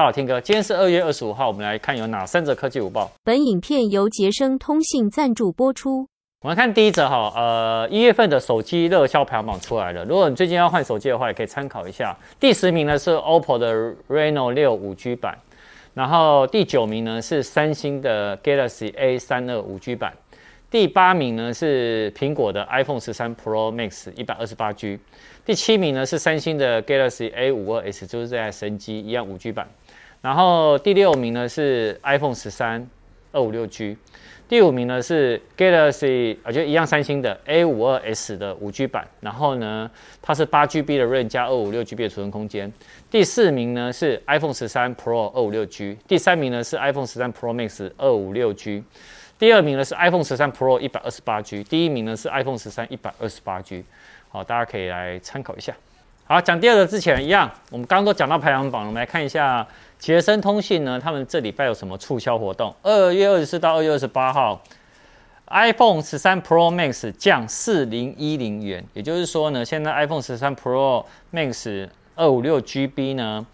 大好天哥，今天是二月二十五号，我们来看有哪三则科技午报。本影片由杰生通信赞助播出。我们看第一则哈，呃，一月份的手机热销排行榜出来了。如果你最近要换手机的话，也可以参考一下。第十名呢是 OPPO 的 Reno 六五 G 版，然后第九名呢是三星的 Galaxy A 三二五 G 版。第八名呢是苹果的 iPhone 十三 Pro Max 一百二十八 G，第七名呢是三星的 Galaxy A 五二 S，就是这台神机一样五 G 版，然后第六名呢是 iPhone 十三二五六 G，第五名呢是 Galaxy，我觉得一样三星的 A 五二 S 的五 G 版，然后呢它是八 GB 的 RAM 加二五六 GB 的储存空间，第四名呢是 iPhone 十三 Pro 二五六 G，第三名呢是 iPhone 十三 Pro Max 二五六 G。第二名呢是 iPhone 十三 Pro 一百二十八 G，第一名呢是 iPhone 十三一百二十八 G，好，大家可以来参考一下。好，讲第二个之前一样，我们刚刚都讲到排行榜了，我们来看一下杰森通信呢，他们这礼拜有什么促销活动？二月二十四到二月二十八号，iPhone 十三 Pro Max 降四零一零元，也就是说呢，现在 iPhone 十三 Pro Max 二五六 GB 呢，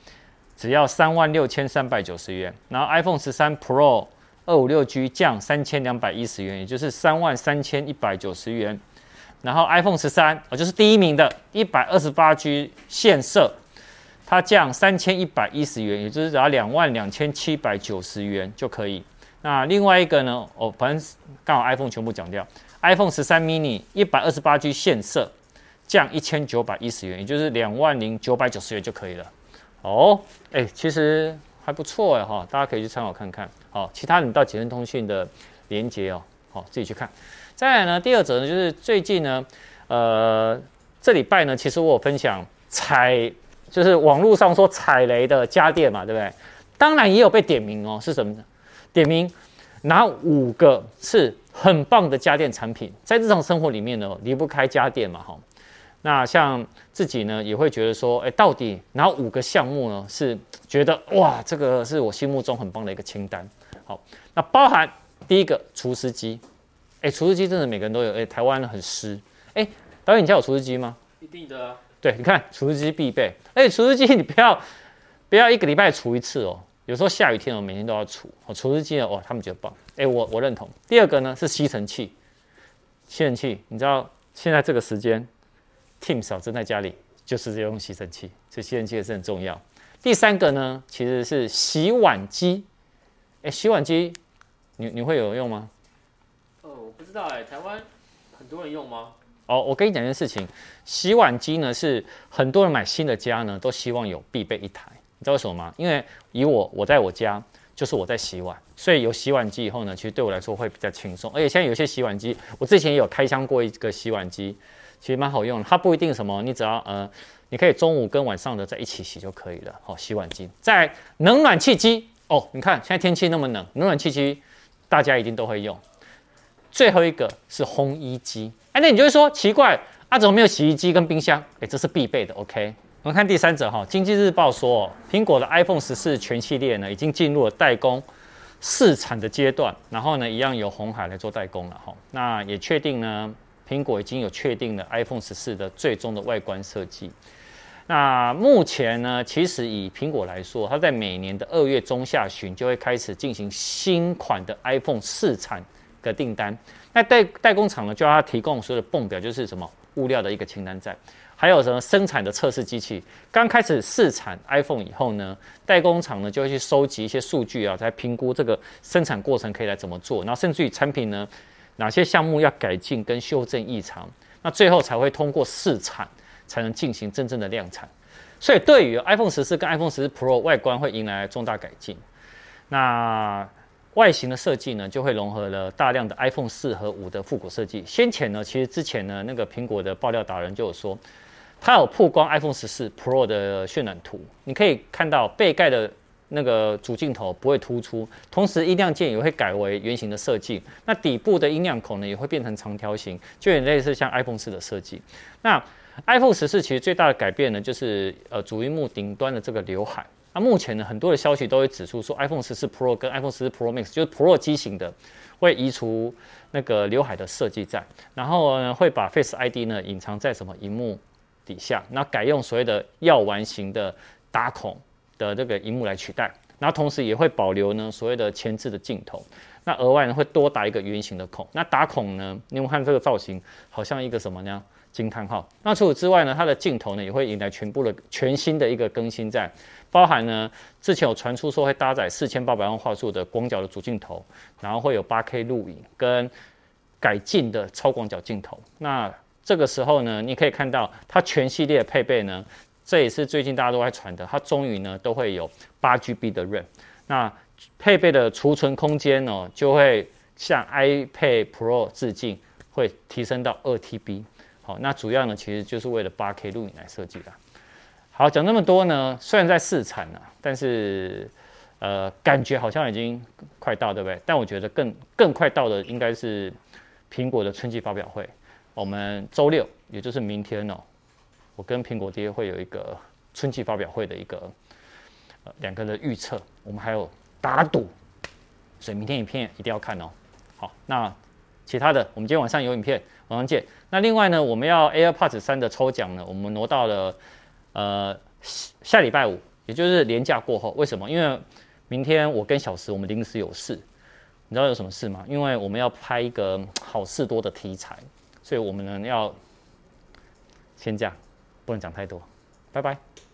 只要三万六千三百九十元，然后 iPhone 十三 Pro 二五六 G 降三千两百一十元，也就是三万三千一百九十元。然后 iPhone 十三，哦，就是第一名的，一百二十八 G 现色，它降三千一百一十元，也就是只要两万两千七百九十元就可以。那另外一个呢？哦，反正刚好 iPhone 全部讲掉，iPhone 十三 mini 一百二十八 G 现色，降一千九百一十元，也就是两万零九百九十元就可以了。哦，哎，其实。还不错哎哈，大家可以去参考看看。好，其他你到杰升通讯的连接哦，好自己去看。再来呢，第二则呢，就是最近呢，呃，这礼拜呢，其实我有分享踩，就是网络上说踩雷的家电嘛，对不对？当然也有被点名哦，是什么呢？点名哪五个是很棒的家电产品，在日常生活里面呢，离不开家电嘛，哈。那像自己呢，也会觉得说，哎，到底哪五个项目呢？是觉得哇，这个是我心目中很棒的一个清单。好，那包含第一个除湿机，哎，除湿机真的每个人都有，哎，台湾很湿，哎，导演你家有除湿机吗？一定的啊。对，你看除湿机必备，哎，除湿机你不要不要一个礼拜除一次哦，有时候下雨天哦，每天都要除。哦，除湿机呢，哇，他们觉得棒，哎，我我认同。第二个呢是吸尘器，吸尘器，你知道现在这个时间。Tim 嫂正在家里，就是用吸尘器，所以吸尘器也是很重要。第三个呢，其实是洗碗机。哎，洗碗机，你你会有用吗？不知道哎，台湾很多人用吗？哦，我跟你讲一件事情，洗碗机呢是很多人买新的家呢都希望有必备一台，你知道为什么吗？因为以我我在我家就是我在洗碗，所以有洗碗机以后呢，其实对我来说会比较轻松。而且现在有些洗碗机，我之前也有开箱过一个洗碗机。其实蛮好用的，它不一定什么，你只要呃，你可以中午跟晚上的在一起洗就可以了。好，洗碗机，在冷暖气机哦，你看现在天气那么冷，冷暖气机大家一定都会用。最后一个是烘衣机，哎，那你就会说奇怪啊，怎么没有洗衣机跟冰箱？哎，这是必备的。OK，我们看第三者哈，经济日报说，苹果的 iPhone 十四全系列呢已经进入了代工试产的阶段，然后呢一样由红海来做代工了哈，那也确定呢。苹果已经有确定了 iPhone 十四的最终的外观设计。那目前呢，其实以苹果来说，它在每年的二月中下旬就会开始进行新款的 iPhone 试产的订单。那代代工厂呢，就要它提供所有的泵表，就是什么物料的一个清单在，还有什么生产的测试机器。刚开始试产 iPhone 以后呢，代工厂呢就会去收集一些数据啊，来评估这个生产过程可以来怎么做，然后甚至于产品呢。哪些项目要改进跟修正异常，那最后才会通过试产，才能进行真正的量产。所以对于 iPhone 十四跟 iPhone 十四 Pro 外观会迎来重大改进。那外形的设计呢，就会融合了大量的 iPhone 四和五的复古设计。先前呢，其实之前呢，那个苹果的爆料达人就有说，他有曝光 iPhone 十四 Pro 的渲染图，你可以看到背盖的。那个主镜头不会突出，同时音量键也会改为圆形的设计。那底部的音量孔呢，也会变成长条形，就有点类似像 iPhone 四的设计。那 iPhone 十四其实最大的改变呢，就是呃主萤幕顶端的这个刘海。那目前呢，很多的消息都会指出说，iPhone 十四 Pro 跟 iPhone 十四 Pro Max 就是 Pro 机型的，会移除那个刘海的设计在，然后呢会把 Face ID 呢隐藏在什么荧幕底下，那改用所谓的药丸型的打孔。的这个荧幕来取代，然后同时也会保留呢所谓的前置的镜头。那额外呢会多打一个圆形的孔。那打孔呢，你们看这个造型，好像一个什么呢？惊叹号。那除此之外呢，它的镜头呢也会迎来全部的全新的一个更新在，包含呢之前有传出说会搭载四千八百万画素的广角的主镜头，然后会有八 K 录影跟改进的超广角镜头。那这个时候呢，你可以看到它全系列配备呢，这也是最近大家都在传的，它终于呢都会有八 GB 的 RAM。那配备的储存空间呢，就会向 iPad Pro 致敬，会提升到二 TB。好，那主要呢，其实就是为了 8K 录影来设计的。好，讲那么多呢，虽然在试产了，但是呃，感觉好像已经快到，对不对？但我觉得更更快到的应该是苹果的春季发表会。我们周六，也就是明天哦，我跟苹果爹会有一个春季发表会的一个呃两个的预测，我们还有。打赌，所以明天影片一定要看哦。好，那其他的我们今天晚上有影片，晚上见。那另外呢，我们要 AirPods 三的抽奖呢，我们挪到了呃下礼拜五，也就是连假过后。为什么？因为明天我跟小石我们临时有事，你知道有什么事吗？因为我们要拍一个好事多的题材，所以我们呢要先这样，不能讲太多。拜拜。